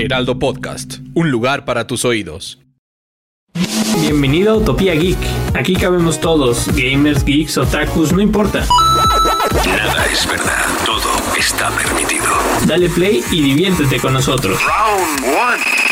Heraldo Podcast, un lugar para tus oídos. Bienvenido a Utopía Geek. Aquí cabemos todos, gamers, geeks, otakus, no importa. Nada es verdad, todo está permitido. Dale play y diviértete con nosotros. Round one.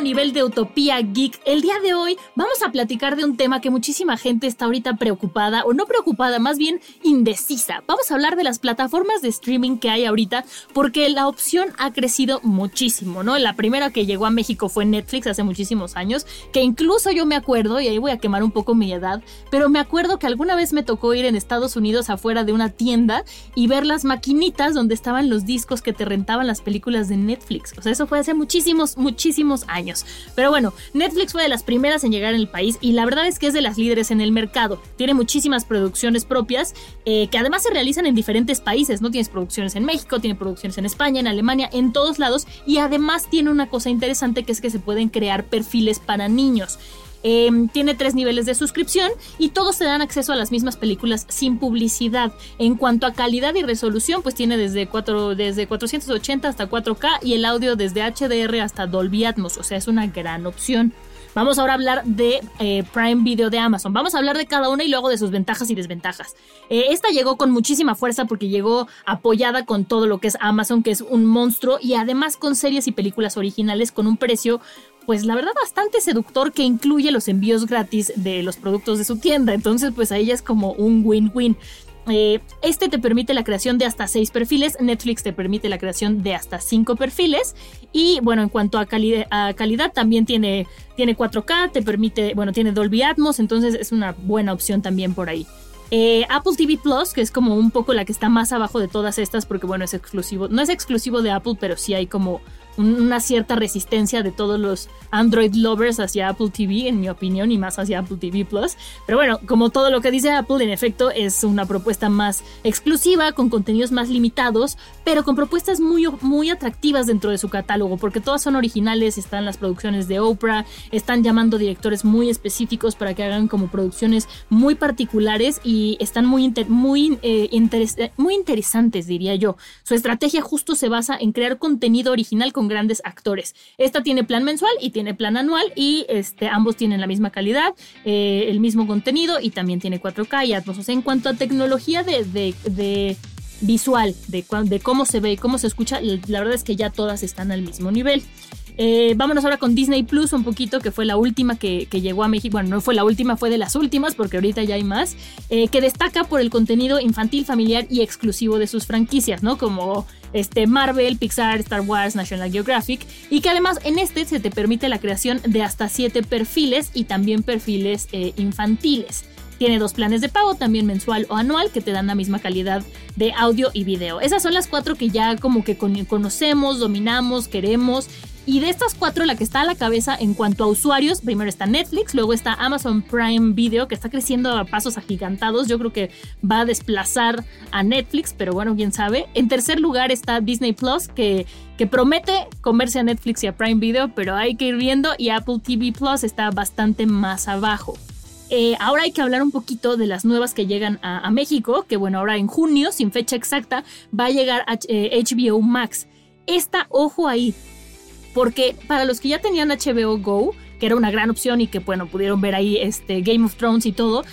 Nivel de Utopía Geek. El día de hoy vamos a platicar de un tema que muchísima gente está ahorita preocupada, o no preocupada, más bien indecisa. Vamos a hablar de las plataformas de streaming que hay ahorita, porque la opción ha crecido muchísimo, ¿no? La primera que llegó a México fue Netflix hace muchísimos años, que incluso yo me acuerdo, y ahí voy a quemar un poco mi edad, pero me acuerdo que alguna vez me tocó ir en Estados Unidos afuera de una tienda y ver las maquinitas donde estaban los discos que te rentaban las películas de Netflix. O sea, eso fue hace muchísimos, muchísimos años. Pero bueno, Netflix fue de las primeras en llegar en el país y la verdad es que es de las líderes en el mercado. Tiene muchísimas producciones propias eh, que además se realizan en diferentes países, ¿no? Tienes producciones en México, tiene producciones en España, en Alemania, en todos lados y además tiene una cosa interesante que es que se pueden crear perfiles para niños. Eh, tiene tres niveles de suscripción y todos te dan acceso a las mismas películas sin publicidad. En cuanto a calidad y resolución, pues tiene desde, 4, desde 480 hasta 4K y el audio desde HDR hasta Dolby Atmos, o sea, es una gran opción. Vamos ahora a hablar de eh, Prime Video de Amazon. Vamos a hablar de cada una y luego de sus ventajas y desventajas. Eh, esta llegó con muchísima fuerza porque llegó apoyada con todo lo que es Amazon, que es un monstruo, y además con series y películas originales con un precio pues la verdad bastante seductor que incluye los envíos gratis de los productos de su tienda. Entonces, pues a ella es como un win-win. Eh, este te permite la creación de hasta 6 perfiles, Netflix te permite la creación de hasta 5 perfiles y bueno, en cuanto a, a, calidad también tiene, tiene 4K, te permite, bueno, tiene Dolby Atmos, entonces es una buena opción también por ahí. Eh, Apple TV Plus, que es como un poco la que está más abajo de todas estas, porque bueno, es exclusivo, no es exclusivo de Apple, pero sí hay como una cierta resistencia de todos los Android lovers hacia Apple TV, en mi opinión, y más hacia Apple TV Plus. Pero bueno, como todo lo que dice Apple, en efecto, es una propuesta más exclusiva, con contenidos más limitados, pero con propuestas muy, muy atractivas dentro de su catálogo, porque todas son originales, están las producciones de Oprah, están llamando directores muy específicos para que hagan como producciones muy particulares y están muy, muy, eh, muy interesantes, diría yo. Su estrategia justo se basa en crear contenido original con grandes actores. Esta tiene plan mensual y tiene plan anual y este, ambos tienen la misma calidad, eh, el mismo contenido y también tiene 4K y Atmos. O sea, en cuanto a tecnología de, de, visual, de, de cómo se ve y cómo se escucha, la verdad es que ya todas están al mismo nivel. Eh, vámonos ahora con Disney Plus un poquito, que fue la última que, llegó a México. Bueno, no fue la última, fue de las últimas, porque ahorita ya hay más. Eh, que destaca por el contenido infantil, familiar y exclusivo de sus franquicias, ¿no? Como este Marvel, Pixar, Star Wars, National Geographic. Y que además en este se te permite la creación de hasta 7 perfiles y también perfiles eh, infantiles. Tiene dos planes de pago, también mensual o anual, que te dan la misma calidad de audio y video. Esas son las cuatro que ya como que conocemos, dominamos, queremos y de estas cuatro, la que está a la cabeza en cuanto a usuarios, primero está Netflix, luego está Amazon Prime Video, que está creciendo a pasos agigantados. Yo creo que va a desplazar a Netflix, pero bueno, quién sabe. En tercer lugar está Disney Plus, que, que promete comerse a Netflix y a Prime Video, pero hay que ir viendo. Y Apple TV Plus está bastante más abajo. Eh, ahora hay que hablar un poquito de las nuevas que llegan a, México, que bueno, ahora en junio, sin fecha exacta, va a llegar a, HBO eh, Max. Esta, ojo ahí, porque para los que ya tenían HBO Go, que era una gran opción y que bueno, pudieron ver ahí este Game of Thrones y todo,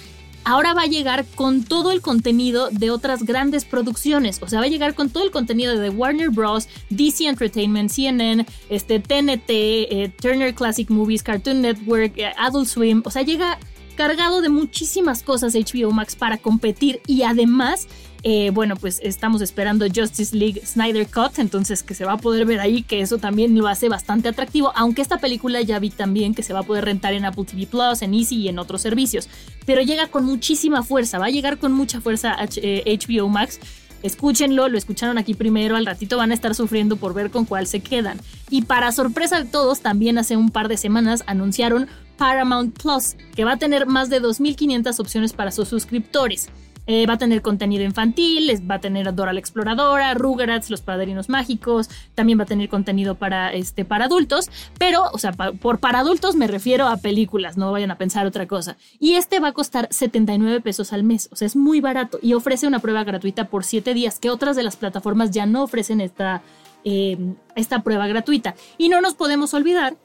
ahora va a llegar con todo el contenido de otras grandes producciones. O sea, va a llegar con todo el contenido de Warner Bros., DC Entertainment, CNN, este, TNT, eh, Turner Classic Movies, Cartoon Network, eh, Adult Swim. O sea, llega cargado de muchísimas cosas HBO Max para competir y además eh, bueno, pues estamos esperando Justice League Snyder Cut, entonces que se va a poder ver ahí, que eso también lo hace bastante atractivo, aunque esta película ya vi también que se va a poder rentar en Apple TV Plus, en Easy y en otros servicios, pero llega con muchísima fuerza, va a llegar con mucha fuerza HBO eh, Max. Escúchenlo, lo escucharon aquí primero, al ratito van a estar sufriendo por ver con cuál se quedan. Y para sorpresa de todos, también hace un par de semanas anunciaron Paramount Plus, que va a tener más de 2.500 opciones para sus suscriptores. Eh, va a tener contenido infantil, va a tener Dora la Exploradora, Rugrats, Los Padrinos Mágicos, también va a tener contenido para, este, para adultos, pero, o sea, por para adultos me refiero a películas, no vayan a pensar otra cosa. Y este va a costar 79 pesos al mes, o sea, es muy barato y ofrece una prueba gratuita por 7 días, que otras de las plataformas ya no ofrecen esta, eh, esta prueba gratuita. Y no nos podemos olvidar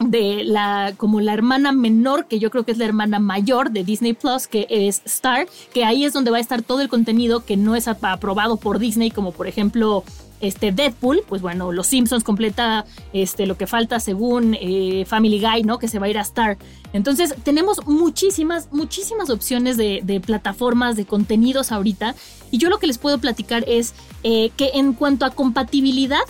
de la como la hermana menor que yo creo que es la hermana mayor de Disney Plus que es Star que ahí es donde va a estar todo el contenido que no es aprobado por Disney como por ejemplo este Deadpool pues bueno Los Simpsons completa este lo que falta según eh, Family Guy no que se va a ir a Star. Entonces tenemos muchísimas muchísimas opciones de, plataformas de contenidos ahorita. Y yo lo que les puedo platicar es eh, que en cuanto a compatibilidad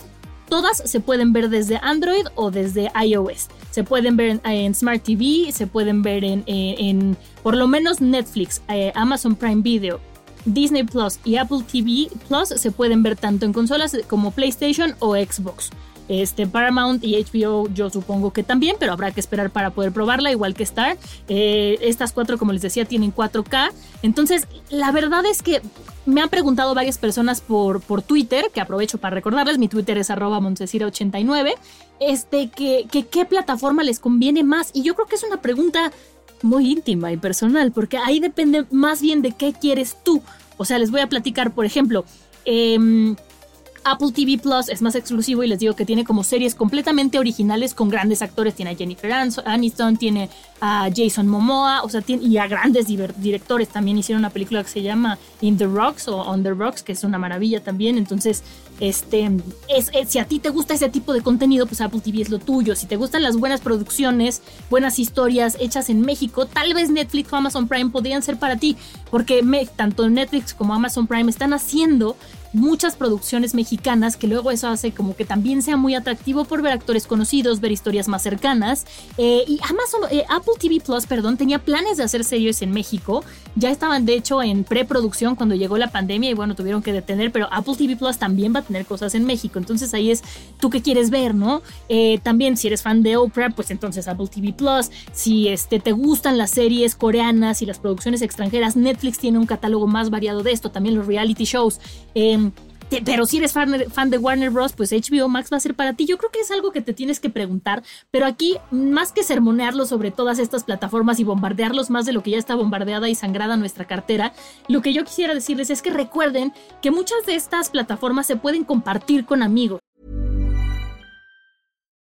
Todas se pueden ver desde Android o desde iOS. Se pueden ver en, Smart TV, se pueden ver en, por lo menos Netflix, eh, Amazon Prime Video, Disney Plus y Apple TV Plus se pueden ver tanto en consolas como PlayStation o Xbox. Este, Paramount y HBO yo supongo que también, pero habrá que esperar para poder probarla, igual que Star. Eh, estas cuatro, como les decía, tienen 4K. Entonces, la verdad es que me han preguntado varias personas por, por Twitter, que aprovecho para recordarles, mi Twitter es arroba 89 este, que, que qué plataforma les conviene más. Y yo creo que es una pregunta muy íntima y personal, porque ahí depende más bien de qué quieres tú. O sea, les voy a platicar, por ejemplo, eh, Apple TV Plus es más exclusivo y les digo que tiene como series completamente originales con grandes actores. Tiene a Jennifer Aniston, tiene a Jason Momoa, o sea, y a grandes directores. También hicieron una película que se llama In the Rocks o On the Rocks, que es una maravilla también. Entonces, este, es, si a ti te gusta ese tipo de contenido, pues Apple TV es lo tuyo. Si te gustan las buenas producciones, buenas historias hechas en México, tal vez Netflix o Amazon Prime podrían ser para ti, porque tanto Netflix como Amazon Prime están haciendo muchas producciones mexicanas, que luego eso hace como que también sea muy atractivo por ver actores conocidos, ver historias más cercanas. Eh, y Amazon, eh, Apple TV Plus, perdón, tenía planes de hacer series en México. Ya estaban de hecho en preproducción cuando llegó la pandemia y bueno, tuvieron que detener, pero Apple TV Plus también va a tener cosas en México. Entonces ahí es tú qué quieres ver, ¿no? Eh, también si eres fan de Oprah, pues entonces Apple TV Plus. Si este, te gustan las series coreanas y las producciones extranjeras, Netflix tiene un catálogo más variado de esto, también los reality shows. Eh, pero si eres fan, de Warner Bros., pues HBO Max va a ser para ti. Yo creo que es algo que te tienes que preguntar, pero aquí, más que sermonearlo sobre todas estas plataformas y bombardearlos más de lo que ya está bombardeada y sangrada nuestra cartera, lo que yo quisiera decirles es que recuerden que muchas de estas plataformas se pueden compartir con amigos.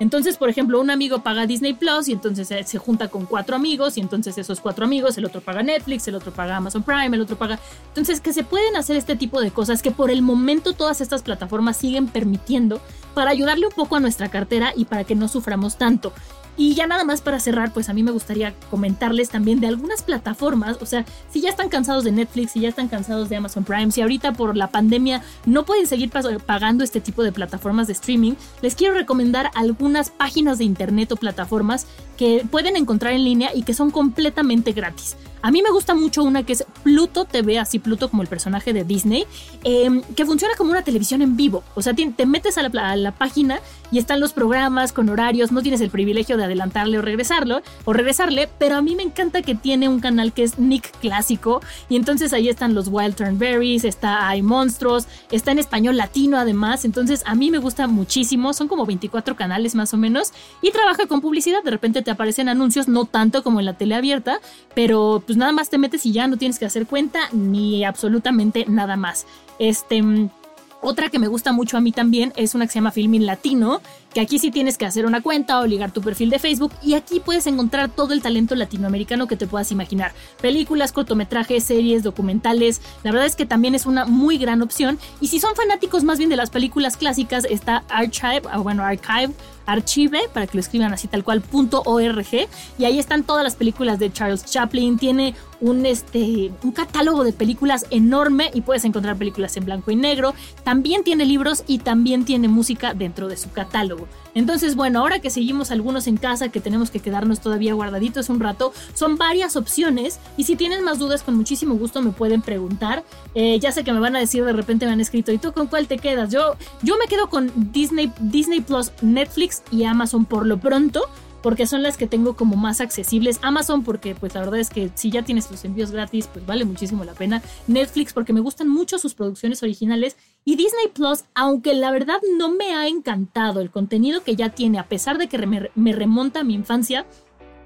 Entonces, por ejemplo, un amigo paga Disney Plus y entonces se, junta con cuatro amigos y entonces esos cuatro amigos, el otro paga Netflix, el otro paga Amazon Prime, el otro paga... Entonces, que se pueden hacer este tipo de cosas que por el momento todas estas plataformas siguen permitiendo para ayudarle un poco a nuestra cartera y para que no suframos tanto. Y ya nada más para cerrar, pues a mí me gustaría comentarles también de algunas plataformas, o sea, si ya están cansados de Netflix, si ya están cansados de Amazon Prime, si ahorita por la pandemia no pueden seguir pagando este tipo de plataformas de streaming, les quiero recomendar algunas páginas de internet o plataformas que pueden encontrar en línea y que son completamente gratis. A mí me gusta mucho una que es Pluto TV, así Pluto como el personaje de Disney, em, que funciona como una televisión en vivo. O sea, te, metes a la, a la, página y están los programas con horarios, no tienes el privilegio de adelantarle o regresarlo o regresarle, pero a mí me encanta que tiene un canal que es Nick Clásico y entonces ahí están los Wild Turnberries, está Hay Monstruos, está en español latino además, entonces a mí me gusta muchísimo, son como 24 canales más o menos y trabaja con publicidad, de repente te aparecen anuncios, no tanto como en la tele abierta, pero pues nada más te metes y ya no tienes que hacer cuenta ni absolutamente nada más. Este otra que me gusta mucho a mí también es una que se llama Filmin Latino, que aquí sí tienes que hacer una cuenta o ligar tu perfil de Facebook y aquí puedes encontrar todo el talento latinoamericano que te puedas imaginar. Películas, cortometrajes, series, documentales. La verdad es que también es una muy gran opción. Y si son fanáticos más bien de las películas clásicas, está Archive, o bueno, Archive archive, para que lo escriban así tal cual, .org, y ahí están todas las películas de Charles Chaplin, tiene un, este, un catálogo de películas enorme y puedes encontrar películas en blanco y negro, también tiene libros y también tiene música dentro de su catálogo. Entonces, bueno, ahora que seguimos algunos en casa, que tenemos que quedarnos todavía guardaditos un rato, son varias opciones y si tienen más dudas, con muchísimo gusto me pueden preguntar. Eh, ya sé que me van a decir, de repente me han escrito, ¿y tú con cuál te quedas? Yo, yo me quedo con Disney, Disney Plus, Netflix y Amazon por lo pronto porque son las que tengo como más accesibles. Amazon porque pues la verdad es que si ya tienes los envíos gratis pues vale muchísimo la pena. Netflix porque me gustan mucho sus producciones originales y Disney Plus aunque la verdad no me ha encantado el contenido que ya tiene a pesar de que me, me remonta a mi infancia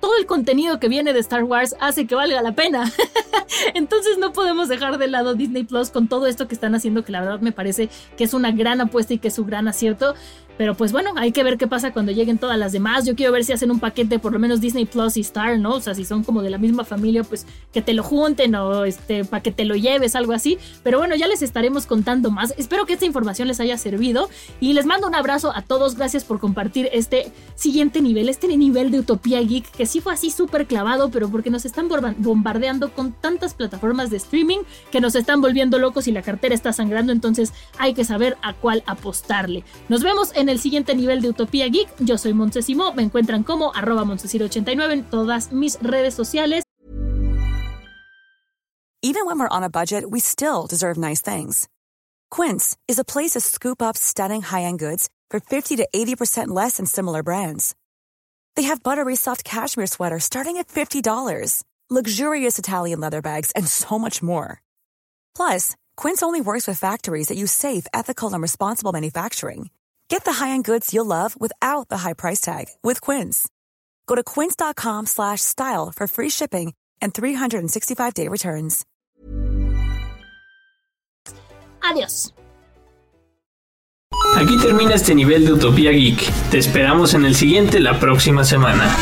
todo el contenido que viene de Star Wars hace que valga la pena. Entonces no podemos dejar de lado Disney Plus con todo esto que están haciendo, que la verdad me parece que es una gran apuesta y que es un gran acierto. Pero pues bueno, hay que ver qué pasa cuando lleguen todas las demás. Yo quiero ver si hacen un paquete por lo menos Disney Plus y Star, ¿no? O sea, si son como de la misma familia, pues que te lo junten o este para que te lo lleves, algo así. Pero bueno, ya les estaremos contando más. Espero que esta información les haya servido y les mando un abrazo a todos. Gracias por compartir este siguiente nivel, este nivel de Utopía Geek que sí fue así súper clavado, pero porque nos están bombardeando con tantas plataformas de streaming que nos están volviendo locos y la cartera está sangrando, entonces hay que saber a cuál apostarle. Nos vemos en en el siguiente nivel de Utopía Geek. Yo soy Montesimo, me encuentran como arroba 89 en todas mis redes sociales. Even when we're on a budget, we still deserve nice things. Quince is a place to scoop up stunning high-end goods for 50 to 80% less than similar brands. They have buttery soft cashmere sweaters starting at $50, luxurious Italian leather bags, and so much more. Plus, Quince only works with factories that use safe, ethical, and responsible manufacturing. Get the high-end goods you'll love without the high price tag with Quince. Go to quince.com slash style for free shipping and 365-day returns. Adiós. Aquí termina este nivel de Utopía Geek. Te esperamos en el siguiente la próxima semana.